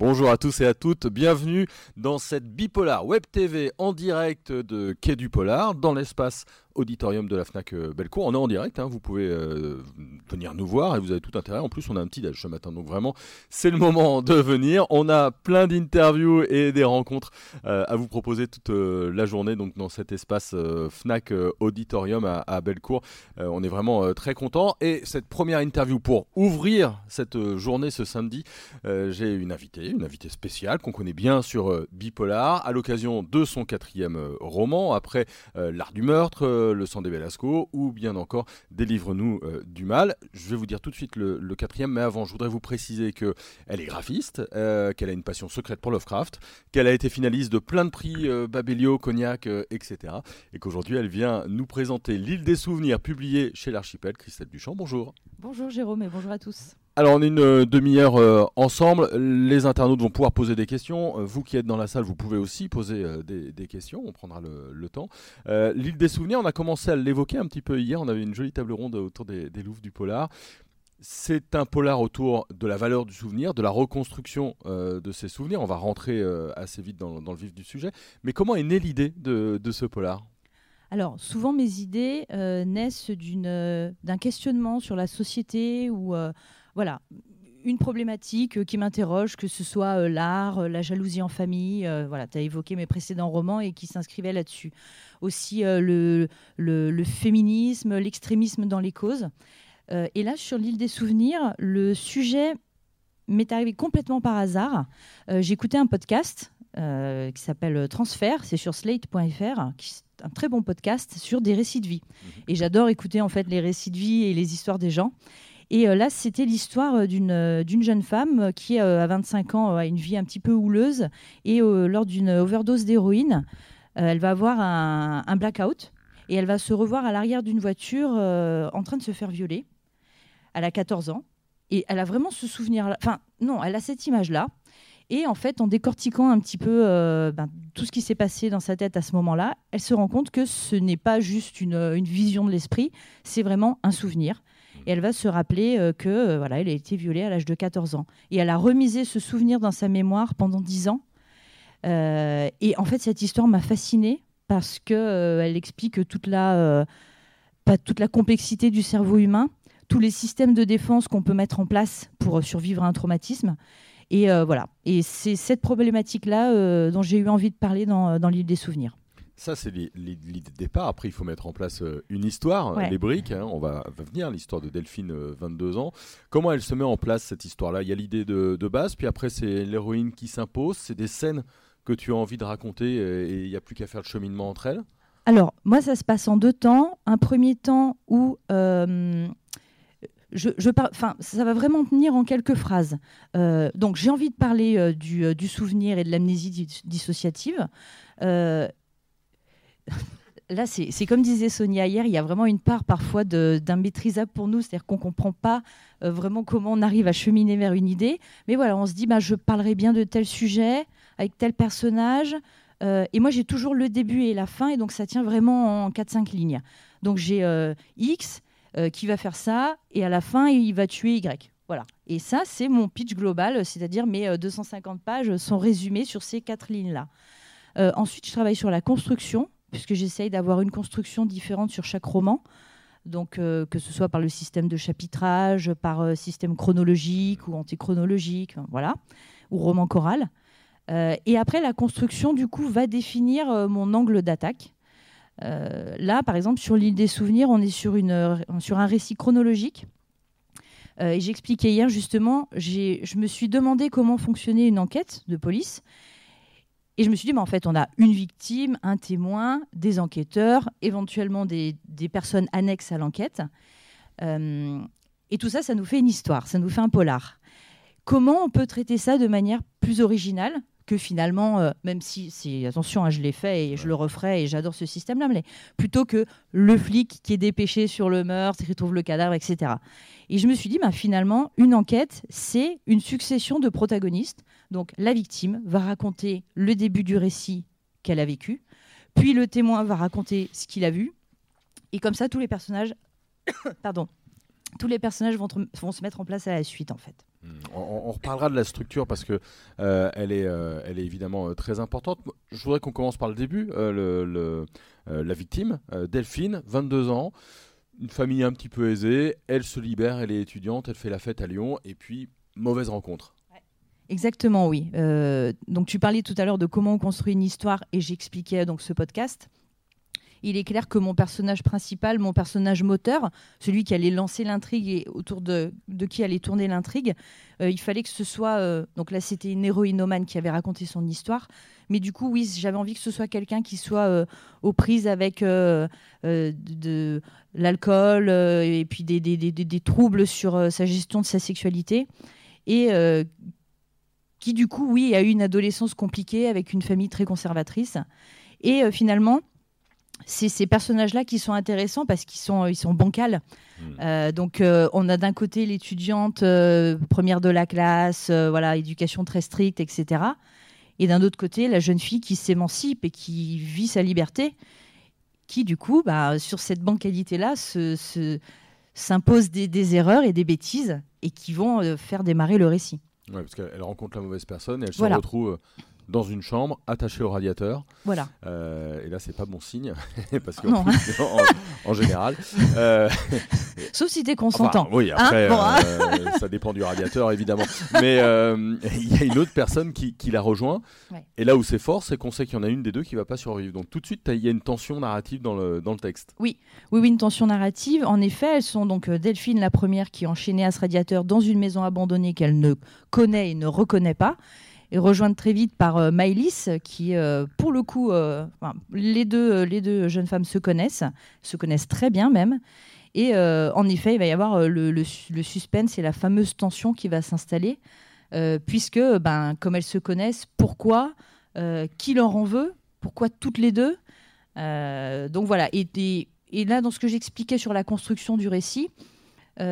Bonjour à tous et à toutes, bienvenue dans cette Bipolar Web TV en direct de Quai du Polar, dans l'espace auditorium de la FNAC euh, Bellecour. On est en direct, hein, vous pouvez euh, venir nous voir et vous avez tout intérêt. En plus, on a un petit déj ce matin, donc vraiment, c'est le moment de venir. On a plein d'interviews et des rencontres euh, à vous proposer toute la journée donc dans cet espace FNAC Auditorium à, à Bellecour. on est vraiment très content. Et cette première interview pour ouvrir cette journée ce samedi, j'ai une invitée, une invitée spéciale qu'on connaît bien sur Bipolar, à l'occasion de son quatrième roman, après L'Art du meurtre, le sang des Velasco, ou bien encore Délivre-nous euh, du mal. Je vais vous dire tout de suite le, quatrième, mais avant, je voudrais vous préciser qu'elle est graphiste, euh, qu'elle a une passion secrète pour Lovecraft, qu'elle a été finaliste de plein de prix, euh, Babelio, Cognac, etc. Et qu'aujourd'hui, elle vient nous présenter L'île des souvenirs, publié chez l'Archipel. Christelle Duchamp, bonjour. Bonjour Jérôme et bonjour à tous. Alors est une euh, demi-heure euh, ensemble, les internautes vont pouvoir poser des questions, euh, vous qui êtes dans la salle, vous pouvez aussi poser des, questions, on prendra le, temps. L'île des souvenirs, on a commencé à l'évoquer un petit peu hier, on avait une jolie table ronde autour des, des Louvres du Polar. C'est un polar autour de la valeur du souvenir, de la reconstruction de ces souvenirs. On va rentrer assez vite dans, le vif du sujet. Mais comment est née l'idée de, ce polar? Alors, souvent, mes idées naissent d'un questionnement sur la société ou voilà, une problématique euh, qui m'interroge, que ce soit euh, l'art, euh, la jalousie en famille, voilà, tu as évoqué mes précédents romans et qui s'inscrivaient là-dessus. Aussi le, le, féminisme, l'extrémisme dans les causes. et là, sur l'île des souvenirs, le sujet m'est arrivé complètement par hasard. J'écoutais un podcast qui s'appelle Transfert, c'est sur slate.fr, qui est un très bon podcast sur des récits de vie. Mmh. Et j'adore écouter en fait les récits de vie et les histoires des gens. Et euh, là, c'était l'histoire euh, euh, d'une jeune femme qui, à 25 ans, a une vie un petit peu houleuse. Et lors d'une overdose d'héroïne, elle va avoir un, blackout. Et elle va se revoir à l'arrière d'une voiture en train de se faire violer. Elle a 14 ans. Et elle a vraiment ce souvenir-là. Enfin, non, elle a cette image-là. Et en fait, en décortiquant un petit peu ben, tout ce qui s'est passé dans sa tête à ce moment-là, elle se rend compte que ce n'est pas juste une, une vision de l'esprit, c'est vraiment un souvenir. Et elle va se rappeler euh, que euh, voilà, elle a été violée à l'âge de 14 ans. Et elle a remisé ce souvenir dans sa mémoire pendant 10 ans. Euh, et en fait, cette histoire m'a fascinée parce qu'elle elle explique toute la, pas toute la complexité du cerveau humain, tous les systèmes de défense qu'on peut mettre en place pour survivre à un traumatisme. Et voilà. Et c'est cette problématique-là dont j'ai eu envie de parler dans, dans l'île des souvenirs. Ça, c'est l'idée de départ. Après, il faut mettre en place euh, une histoire, les briques. Hein. on va, venir, l'histoire de Delphine, 22 euh, ans. Comment elle se met en place, cette histoire-là? Il y a l'idée de, base, puis après, c'est l'héroïne qui s'impose. C'est des scènes que tu as envie de raconter et il n'y a plus qu'à faire le cheminement entre elles? Alors, moi, ça se passe en deux temps. Un premier temps où. Euh, je, enfin, ça va vraiment tenir en quelques phrases. donc, j'ai envie de parler du, du, souvenir et de l'amnésie dissociative là, c'est comme disait Sonia hier, il y a vraiment une part parfois d'immaîtrisable pour nous, c'est-à-dire qu'on ne comprend pas euh, vraiment comment on arrive à cheminer vers une idée. Mais voilà, on se dit, bah, je parlerai bien de tel sujet, avec tel personnage. Euh, et moi, j'ai toujours le début et la fin, et donc ça tient vraiment en 4-5 lignes. Donc j'ai euh, X qui va faire ça, et à la fin, il va tuer Y. Voilà. Et ça, c'est mon pitch global, c'est-à-dire mes 250 pages sont résumées sur ces quatre lignes-là. ensuite, je travaille sur la construction puisque j'essaye d'avoir une construction différente sur chaque roman. Donc, euh, que ce soit par le système de chapitrage, par euh, système chronologique ou antichronologique, voilà, ou roman choral. Euh, et après, la construction, du coup, va définir mon angle d'attaque. là, par exemple, sur l'île des souvenirs, on est sur, une, sur un récit chronologique. et j'expliquais hier, justement, je me suis demandé comment fonctionnait une enquête de police. Et je me suis dit, en fait, on a une victime, un témoin, des enquêteurs, éventuellement des, personnes annexes à l'enquête. Euh, et tout ça, ça nous fait une histoire, ça nous fait un polar. Comment on peut traiter ça de manière plus originale? Que finalement, euh, même si, si attention, hein, je l'ai fait et je le referai et j'adore ce système-là, mais plutôt que le flic qui est dépêché sur le meurtre, qui trouve le cadavre, etc. Et je me suis dit, bah, finalement, une enquête, c'est une succession de protagonistes. Donc la victime va raconter le début du récit qu'elle a vécu, puis le témoin va raconter ce qu'il a vu, et comme ça, tous les personnages, pardon, tous les personnages vont, vont se mettre en place à la suite en fait. Hmm. On, reparlera de la structure parce que euh, elle, est, euh, elle est évidemment euh, très importante. Je voudrais qu'on commence par le début. Le, la victime, Delphine, 22 ans, une famille un petit peu aisée. Elle se libère, elle est étudiante, elle fait la fête à Lyon et puis mauvaise rencontre. Exactement, oui. donc tu parlais tout à l'heure de comment on construit une histoire et j'expliquais donc ce podcast il est clair que mon personnage principal, mon personnage moteur, celui qui allait lancer l'intrigue et autour de, qui allait tourner l'intrigue, euh, il fallait que ce soit. Euh, donc là, c'était une héroïnomane qui avait raconté son histoire. Mais du coup, oui, j'avais envie que ce soit quelqu'un qui soit euh, aux prises avec de, l'alcool et puis des, des, troubles sur sa gestion de sa sexualité. Et qui, du coup, oui, a eu une adolescence compliquée avec une famille très conservatrice. Et finalement, c'est ces personnages-là qui sont intéressants parce qu'ils sont, ils sont bancals. Hmm. Euh, donc, euh, on a d'un côté l'étudiante euh, première de la classe, voilà, éducation très stricte, etc. Et d'un autre côté, la jeune fille qui s'émancipe et qui vit sa liberté, qui, du coup, bah, sur cette bancalité-là, s'impose se, des, des, erreurs et des bêtises et qui vont faire démarrer le récit. Ouais, parce qu'elle rencontre la mauvaise personne et elle se retrouve dans une chambre attachée au radiateur. Voilà. Euh, et là, c'est pas bon signe, parce que en, général. Euh, Sauf si tu es consentant. oui, après, hein euh, ça dépend du radiateur, évidemment. Mais il y a une autre personne qui, la rejoint. Et là où c'est fort, c'est qu'on sait qu'il y en a une des deux qui va pas survivre. Donc tout de suite, il y a une tension narrative dans le, dans le texte. Oui. oui, oui, une tension narrative. En effet, elles sont donc Delphine, la première, qui est enchaînée à ce radiateur dans une maison abandonnée qu'elle ne connaît et ne reconnaît pas et rejointe très vite par euh, qui, euh, pour le coup, euh, les, deux, les deux jeunes femmes se connaissent, se connaissent très bien même. Et en effet, il va y avoir le, le, suspense et la fameuse tension qui va s'installer, puisque, ben, comme elles se connaissent, pourquoi, qui leur en veut, pourquoi toutes les deux. donc voilà. Et, et, et, là, dans ce que j'expliquais sur la construction du récit, où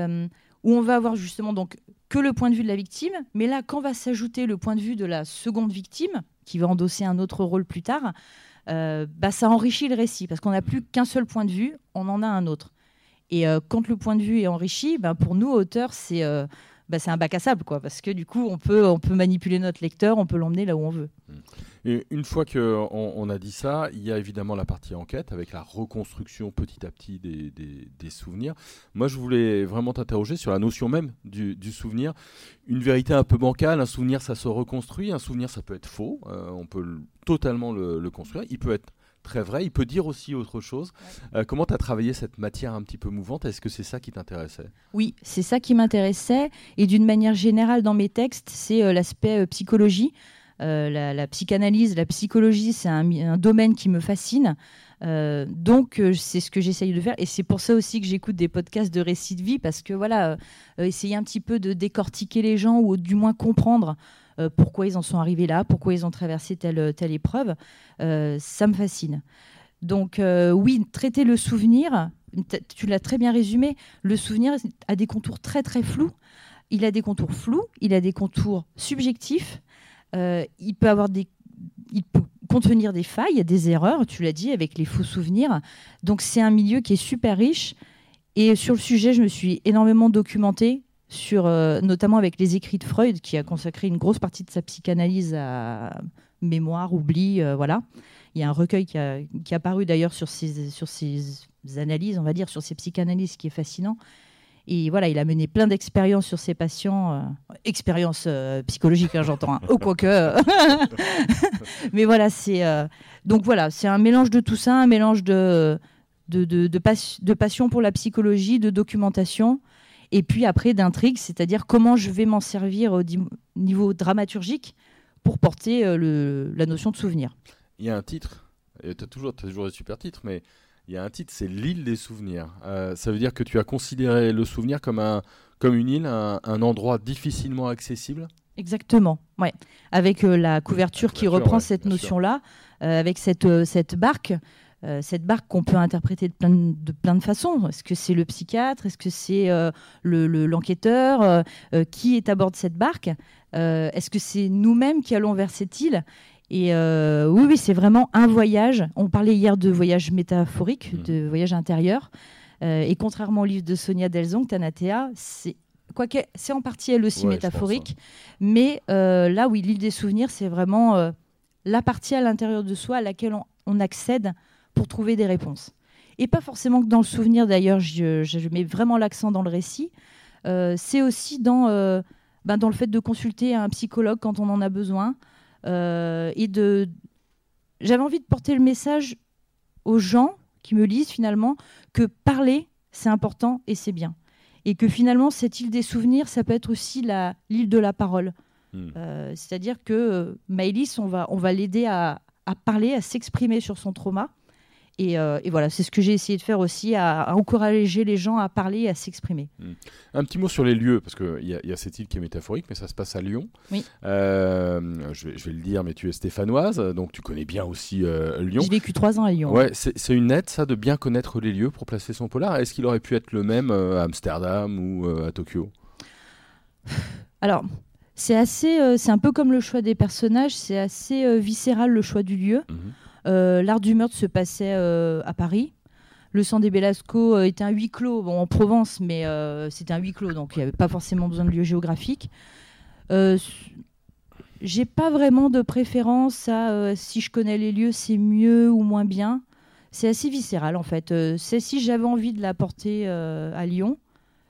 on va avoir justement donc que le point de vue de la victime, mais là, quand va s'ajouter le point de vue de la seconde victime, qui va endosser un autre rôle plus tard, euh, bah, ça enrichit le récit, parce qu'on n'a plus qu'un seul point de vue, on en a un autre. Et euh, quand le point de vue est enrichi, bah, pour nous, auteurs, c'est euh, bah, un bac à sable, quoi, parce que du coup, on peut, on peut manipuler notre lecteur, on peut l'emmener là où on veut. Et une fois qu'on on a dit ça, il y a évidemment la partie enquête avec la reconstruction petit à petit des, des, souvenirs. Moi, je voulais vraiment t'interroger sur la notion même du, du, souvenir. Une vérité un peu bancale, un souvenir, ça se reconstruit. Un souvenir, ça peut être faux. Euh, on peut totalement le, le, construire. Il peut être très vrai. Il peut dire aussi autre chose. Euh, comment tu as travaillé cette matière un petit peu mouvante? Est-ce que c'est ça qui t'intéressait? Oui, c'est ça qui m'intéressait. Et d'une manière générale, dans mes textes, c'est euh, l'aspect psychologie. Euh, la, psychanalyse, la psychologie, c'est un, domaine qui me fascine. Euh, donc, euh, c'est ce que j'essaye de faire. Et c'est pour ça aussi que j'écoute des podcasts de récits de vie, parce que voilà, essayer un petit peu de décortiquer les gens ou du moins comprendre pourquoi ils en sont arrivés là, pourquoi ils ont traversé telle, telle épreuve, ça me fascine. Donc, oui, traiter le souvenir, tu l'as très bien résumé, le souvenir a des contours très très flous. Il a des contours flous, il a des contours subjectifs, il peut avoir des, il peut contenir des failles, des erreurs, tu l'as dit, avec les faux souvenirs. Donc c'est un milieu qui est super riche. Et sur le sujet, je me suis énormément documentée, sur, euh, notamment avec les écrits de Freud, qui a consacré une grosse partie de sa psychanalyse à mémoire, oubli, euh, voilà. Il y a un recueil qui a, qui a paru d'ailleurs sur ces, sur ces analyses, on va dire, sur ces psychanalyses, qui est fascinant. Et voilà, il a mené plein d'expériences sur ses patients, euh, expériences euh, psychologiques, hein, j'entends, hein, oh quoique. Mais voilà, c'est euh, donc voilà, c'est un mélange de tout ça, un mélange de de, de, de, passion pour la psychologie, de documentation, et puis après d'intrigue, c'est-à-dire comment je vais m'en servir au niveau dramaturgique pour porter la notion de souvenir. Il y a un titre, tu as toujours, as toujours des super titres, mais il y a un titre, c'est l'île des souvenirs. Euh, ça veut dire que tu as considéré le souvenir comme, un, comme une île, un, endroit difficilement accessible? Exactement, ouais. Avec euh, la couverture qui reprend cette notion-là, euh, avec cette, cette barque. cette barque qu'on peut interpréter de plein de, plein de façons. Est-ce que c'est le psychiatre? Est-ce que c'est l'enquêteur Qui est à bord de cette barque? Est-ce que c'est nous-mêmes qui allons vers cette île? Et euh, oui, oui c'est vraiment un voyage. On parlait hier de voyage métaphorique, mmh. de voyage intérieur. et contrairement au livre de Sonia Delzong, Tanatea, c'est quoique c'est en partie elle aussi métaphorique, mais là oui, l'île des souvenirs, c'est vraiment la partie à l'intérieur de soi à laquelle on, accède pour trouver des réponses. Et pas forcément que dans le souvenir, d'ailleurs, je, mets vraiment l'accent dans le récit. c'est aussi dans, ben, dans le fait de consulter un psychologue quand on en a besoin. Et de, j'avais envie de porter le message aux gens qui me lisent finalement que parler, c'est important et c'est bien. Et que finalement, cette île des souvenirs, ça peut être aussi l'île de la parole. Hmm. Euh, c'est-à-dire que euh, Maëlys, on va, on va l'aider à, à, parler, à s'exprimer sur son trauma. Euh, et, voilà, c'est ce que j'ai essayé de faire aussi, à, encourager les gens à parler et à s'exprimer. Hmm. Un petit mot sur les lieux, parce qu'il y, y, a cette île qui est métaphorique, mais ça se passe à Lyon. Oui. Euh, je, vais, je, vais, le dire, mais tu es stéphanoise, donc tu connais bien aussi euh, Lyon. J'ai vécu trois ans à Lyon. Ouais, c'est une aide, ça, de bien connaître les lieux pour placer son polar. Est-ce qu'il aurait pu être le même à Amsterdam ou à Tokyo? Alors, c'est assez, c'est un peu comme le choix des personnages, c'est assez viscéral le choix du lieu. Mhm. Euh, l'art du meurtre se passait euh, à Paris. Le sang des Belasco euh, était un huis clos, bon, en Provence, mais c'était un huis clos, donc il n'y avait pas forcément besoin de lieu géographique. J'ai pas vraiment de préférence à si je connais les lieux, c'est mieux ou moins bien. C'est assez viscéral en fait. c'est si j'avais envie de la porter à Lyon,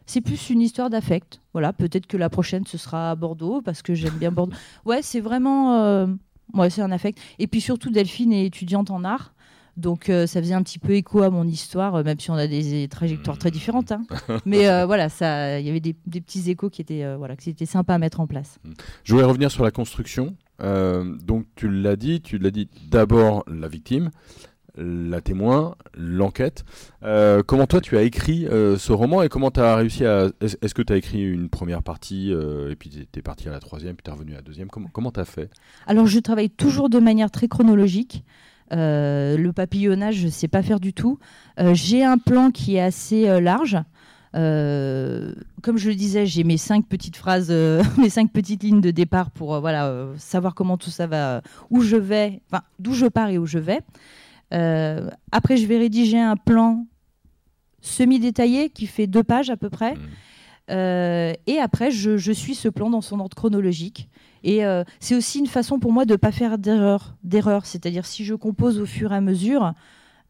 c'est plus une histoire d'affect. Voilà, peut-être que la prochaine ce sera à Bordeaux parce que j'aime bien Bordeaux. Ouais, c'est vraiment moi, c'est un affect. Et puis surtout, Delphine est étudiante en art. Donc euh, ça faisait un petit peu écho à mon histoire, euh, même si on a des trajectoires très différentes. Hein. Mais euh, voilà, il y avait des, petits échos qui étaient, voilà, qui étaient sympas à mettre en place. Je voulais revenir sur la construction. donc tu l'as dit, tu l'as dit d'abord la victime, la témoin, l'enquête. Euh, comment toi tu as écrit euh, ce roman et comment tu as réussi à... Est-ce que tu as écrit une première partie euh, et puis tu es parti à la troisième, puis tu es revenu à la deuxième? Comment tu as fait? Alors je travaille toujours de manière très chronologique. le papillonnage, je ne sais pas faire du tout. j'ai un plan qui est assez large. comme je le disais, j'ai mes cinq petites phrases, mes cinq petites lignes de départ pour voilà savoir comment tout ça va, où je vais, d'où je pars et où je vais. Euh, après, je vais rédiger un plan semi-détaillé qui fait deux pages à peu près. Mmh. Euh, et après, je, suis ce plan dans son ordre chronologique. Et euh, c'est aussi une façon pour moi de ne pas faire d'erreur. d'erreur. C'est-à-dire, si je compose au fur et à mesure,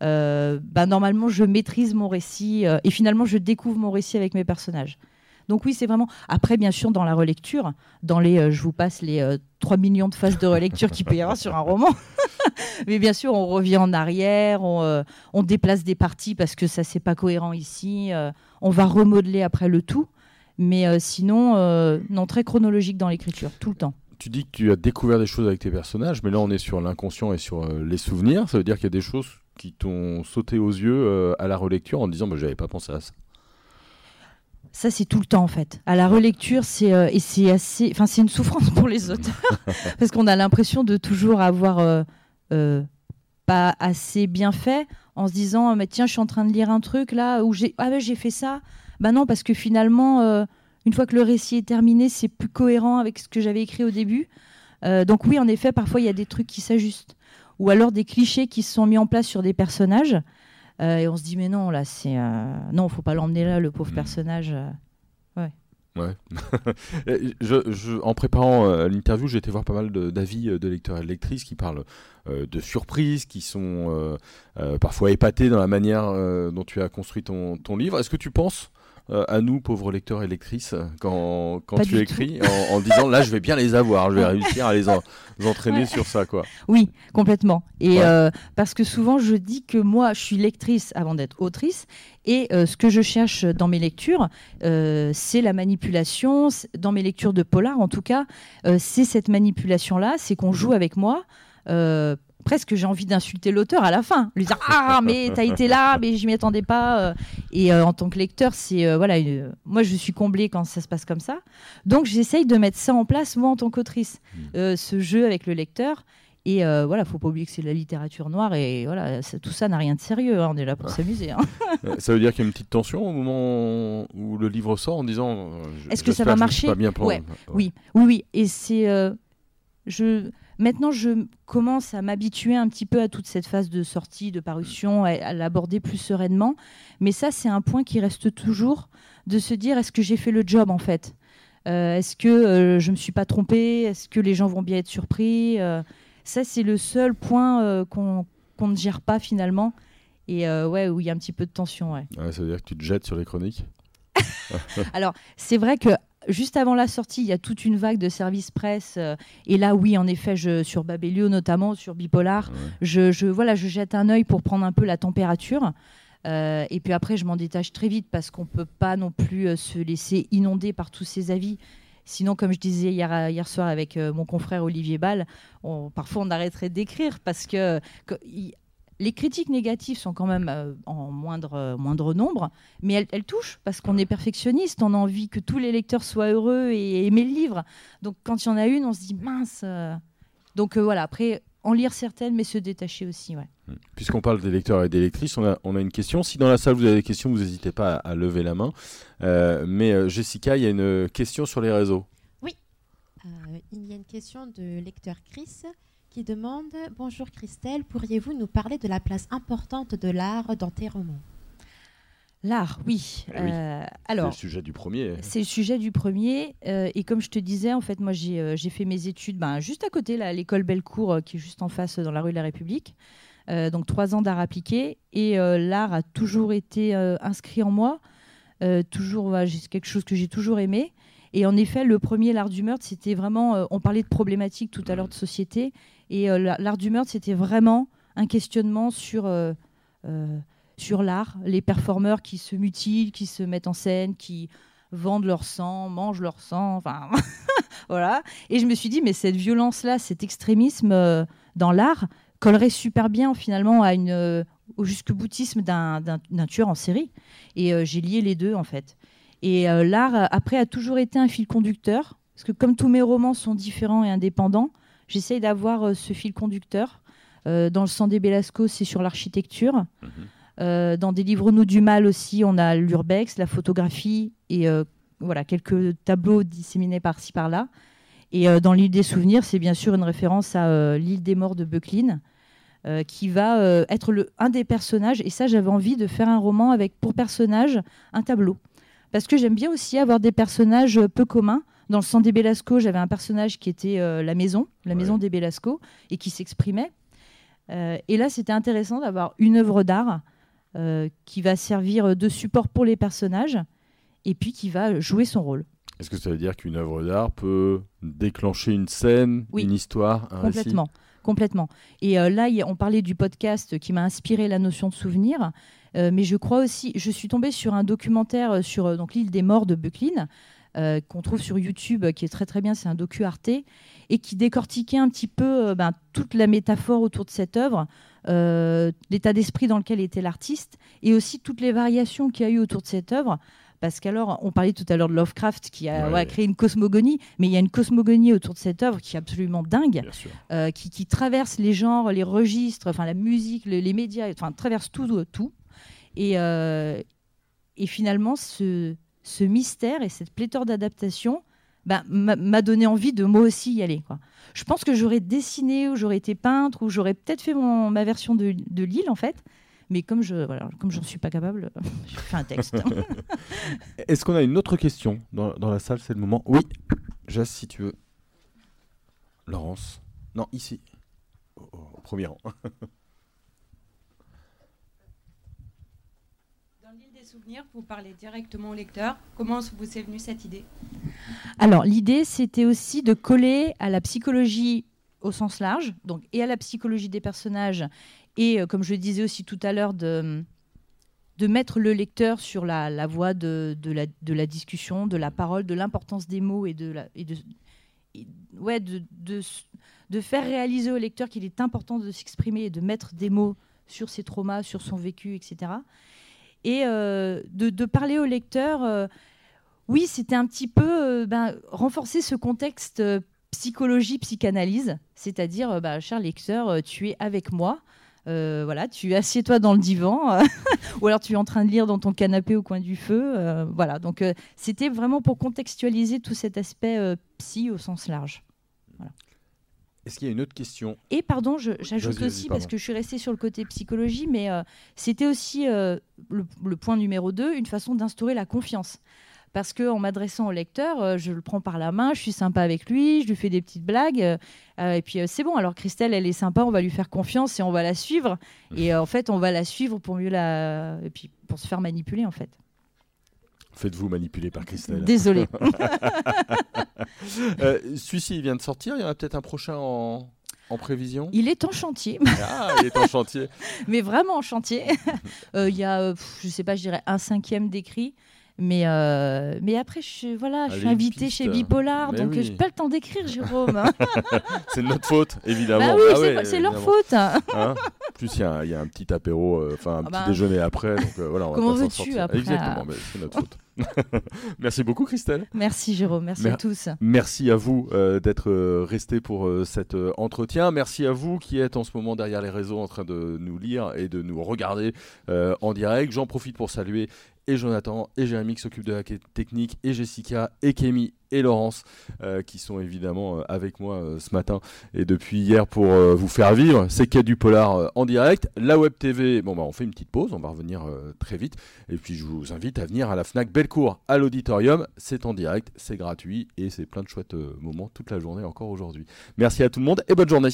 bah, normalement, je maîtrise mon récit et finalement, je découvre mon récit avec mes personnages. Donc oui, c'est vraiment. Après, bien sûr, dans la relecture, dans les, euh, je vous passe les 3 euh, millions de phases de relecture qu'il peut sur un roman. Mais bien sûr, on revient en arrière, euh, on, déplace des parties parce que ça c'est pas cohérent ici. on va remodeler après le tout. Mais sinon, non, très chronologique dans l'écriture, tout le temps tu dis que tu as découvert des choses avec tes personnages, mais là on est sur l'inconscient et sur les souvenirs. Ça veut dire qu'il y a des choses qui t'ont sauté aux yeux à la relecture en disant bah, j'avais pas pensé à ça. Ça, c'est tout le temps en fait. À la relecture, c'est euh, et c'est assez, enfin, c'est une souffrance pour les auteurs parce qu'on a l'impression de toujours avoir euh, euh, pas assez bien fait en se disant, mais tiens, je suis en train de lire un truc là où j'ai, ah j'ai fait ça. Bah non, parce que finalement, une fois que le récit est terminé, c'est plus cohérent avec ce que j'avais écrit au début. donc oui, en effet, parfois il y a des trucs qui s'ajustent ou alors des clichés qui se sont mis en place sur des personnages euh, et on se dit, mais non, là, c'est. Euh... Non, faut pas l'emmener là, le pauvre hmm. personnage. Euh, ouais. Ouais. je, en préparant euh, l'interview, j'ai été voir pas mal d'avis de, lecteurs et de lectrices qui parlent de surprises, qui sont parfois épatés dans la manière dont tu as construit ton, ton livre. Est-ce que tu penses euh, à nous, pauvres lecteurs et lectrices, quand, quand tu écris en, disant là, je vais bien les avoir, je vais réussir à les, entraîner sur ça, quoi. Oui, complètement. Et euh, parce que souvent, je dis que moi, je suis lectrice avant d'être autrice, et euh, ce que je cherche dans mes lectures, c'est la manipulation. Dans mes lectures de polar, en tout cas, c'est cette manipulation-là, c'est qu'on joue avec moi presque j'ai envie d'insulter l'auteur à la fin, lui dire ah mais t'as été là, mais je m'y attendais pas. Euh. Et euh, en tant que lecteur, c'est euh, voilà, moi je suis comblée quand ça se passe comme ça. Donc j'essaye de mettre ça en place moi en tant qu'autrice, mmh. ce jeu avec le lecteur. Et voilà, faut pas oublier que c'est la littérature noire et voilà, tout ça n'a rien de sérieux. Hein, on est là pour s'amuser. Hein. ça veut dire qu'il y a une petite tension au moment où le livre sort en disant. Est-ce que ça va marcher bien Oui, oui, oui. Et c'est je Maintenant, je commence à m'habituer un petit peu à toute cette phase de sortie, de parution, à, l'aborder plus sereinement. Mais ça, c'est un point qui reste toujours de se dire est-ce que j'ai fait le job en fait? Euh, Est-ce que euh, je ne me suis pas trompée? Est-ce que les gens vont bien être surpris? Euh, Ça, c'est le seul point qu'on ne gère pas finalement. Et ouais, où il y a un petit peu de tension. Ouais. ça veut dire que tu te jettes sur les chroniques? Alors, c'est vrai que juste avant la sortie, il y a toute une vague de services presse. Euh, et là, oui, en effet, je, sur Babelio notamment, sur Bipolar, je, voilà, je jette un œil pour prendre un peu la température. Euh, et puis après, je m'en détache très vite parce qu'on ne peut pas non plus euh, se laisser inonder par tous ces avis. Sinon, comme je disais hier, hier soir avec mon confrère Olivier Ball, parfois on arrêterait d'écrire parce que, les critiques négatives sont quand même euh, en moindre, euh, moindre nombre, mais elles, touchent parce qu'on est perfectionniste, on a envie que tous les lecteurs soient heureux et aiment le livre. Donc quand il y en a une, on se dit mince. Euh. Donc voilà, après, en lire certaines, mais se détacher aussi. Ouais. Mmh. Puisqu'on parle des lecteurs et des lectrices, on a, on a, une question. Si dans la salle vous avez des questions, vous n'hésitez pas à, lever la main. mais Jessica, il y a une question sur les réseaux. Oui, il y a une question de lecteur Chris qui demande Bonjour Christelle, pourriez-vous nous parler de la place importante de l'art dans tes romans? L'art, oui. Eh euh, alors, c'est le sujet du premier. C'est le sujet du premier. Euh, et comme je te disais, en fait, moi, j'ai euh, fait mes études ben, juste à côté, l'école Bellecour, qui est juste en face dans la rue de la République. donc, trois ans d'art appliqué. Et l'art a toujours été inscrit en moi. toujours, c'est quelque chose que j'ai toujours aimé. Et en effet, le premier, l'art du meurtre, c'était vraiment. on parlait de problématiques tout à l'heure de société. Et euh, l'art du meurtre, c'était vraiment un questionnement sur, euh, euh, sur l'art, les performeurs qui se mutilent, qui se mettent en scène, qui vendent leur sang, mangent leur sang, enfin voilà. Et je me suis dit, mais cette violence-là, cet extrémisme dans l'art collerait super bien finalement à une, au jusque boutisme d'un tueur en série. Et j'ai lié les deux en fait. Et l'art, après, a toujours été un fil conducteur, parce que comme tous mes romans sont différents et indépendants, J'essaye d'avoir euh, ce fil conducteur. Euh, dans le sang des Belasco, c'est sur l'architecture. Mhm. Euh, dans des livres Nous du mal aussi, on a l'urbex, la photographie et voilà quelques tableaux disséminés par-ci par-là. Et dans l'île des souvenirs, c'est bien sûr une référence à l'île des morts de Beucline, qui va être le, un des personnages. Et ça, j'avais envie de faire un roman avec pour personnage un tableau. Parce que j'aime bien aussi avoir des personnages peu communs. Dans le sang des Belasco, j'avais un personnage qui était euh, la maison, la maison des Belasco, et qui s'exprimait. Euh, et là, c'était intéressant d'avoir une œuvre d'art euh, qui va servir de support pour les personnages, et puis qui va jouer son rôle. Est-ce que ça veut dire qu'une œuvre d'art peut déclencher une scène, une histoire, un complètement, complètement. Et là, on parlait du podcast qui m'a inspiré la notion de souvenir. mais je crois aussi, je suis tombée sur un documentaire sur donc l'île des morts de Bucklin, euh, qu'on trouve sur YouTube, qui est très très bien, c'est un docu Arte, et qui décortiquait un petit peu euh, ben, toute la métaphore autour de cette œuvre, euh, l'état d'esprit dans lequel était l'artiste, et aussi toutes les variations qu'il y a eu autour de cette œuvre. Parce qu'alors, on parlait tout à l'heure de Lovecraft qui a créé une cosmogonie, mais il y a une cosmogonie autour de cette œuvre qui est absolument dingue, qui, traverse les genres, les registres, enfin la musique, les, médias, enfin traverse tout, tout. Et, et finalement, ce, ce mystère et cette pléthore d'adaptations bah, m'a donné envie de moi aussi y aller. Quoi. Je pense que j'aurais dessiné ou j'aurais été peintre ou j'aurais peut-être fait mon, ma version de, de Lille en fait. Mais comme je voilà, comme j'en suis pas capable, je fais un texte. Est-ce qu'on a une autre question dans, dans la salle? C'est le moment. Oui, Jas, si tu veux. Laurence. Non, ici. au premier rang. souvenir pour parler directement au lecteur. Comment vous est venue cette idée? Alors, l'idée, c'était aussi de coller à la psychologie au sens large, donc et à la psychologie des personnages, et euh, comme je le disais aussi tout à l'heure, de, de mettre le lecteur sur la, la voie de, de, la, de, la, discussion, de la parole, de l'importance des mots et de, la, et de, ouais, de, faire réaliser au lecteur qu'il est important de s'exprimer et de mettre des mots sur ses traumas, sur son vécu, etc et euh, de, parler au lecteur. Euh, oui, c'était un petit peu euh, ben, renforcer ce contexte psychologie, psychanalyse, c'est-à-dire, bah, cher lecteur, tu es avec moi. Voilà, tu assieds-toi dans le divan, ou alors tu es en train de lire dans ton canapé au coin du feu. voilà, donc c'était vraiment pour contextualiser tout cet aspect psy au sens large. Est-ce qu'il y a une autre question? Et pardon, j'ajoute aussi, parce que je suis restée sur le côté psychologie, mais euh, c'était aussi euh, le, le point numéro 2, une façon d'instaurer la confiance. Parce qu'en m'adressant au lecteur, euh, je le prends par la main, je suis sympa avec lui, je lui fais des petites blagues, euh, euh, et puis euh, c'est bon. Alors Christelle, elle est sympa, on va lui faire confiance et on va la suivre. Et euh, en fait, on va la suivre pour mieux la, et puis pour se faire manipuler en fait. Faites-vous manipuler par Christelle. Désolée. Euh, Celui-ci, il vient de sortir. Il y en a peut-être un prochain en, en prévision? Il est en chantier, Ah, il est en chantier. mais vraiment en chantier. Euh, Il y a, euh, je sais pas, je dirais un cinquième d'écrit. Mais, euh, mais après, je, suis- voilà, je suis invitée chez Bipolar, Mais donc oui. euh, j'ai pas le temps d'écrire, Jérôme. hein. C'est de notre faute, évidemment. bah oui, Ah c'est ouais, pas- c'est leur faute. hein. Hein En plus, il y, a un- il y a un petit apéro, euh, enfin un Ah petit bah. déjeuner après. Donc euh, voilà, on va Comment veux-tu après Exactement, mais c'est notre faute. Merci beaucoup, Christelle. Merci Jérôme, merci Mer- à tous. Merci à vous euh, d'être euh, resté pour euh, cet euh, entretien. Merci à vous qui êtes en ce moment derrière les réseaux en train de nous lire et de nous regarder en direct. J'en profite pour saluer et Jonathan et Jérémy qui s'occupent de la technique et Jessica et Kémy et Laurence euh, qui sont évidemment avec moi euh, ce matin et depuis hier pour euh, vous faire vivre ces quêtes du polar en direct. La web TV, bon bah on fait une petite pause, on va revenir très vite et puis je vous invite à venir à la Fnac Bellecour à l'auditorium. C'est en direct, c'est gratuit et c'est plein de chouettes euh, moments toute la journée encore aujourd'hui. Merci à tout le monde et bonne journée.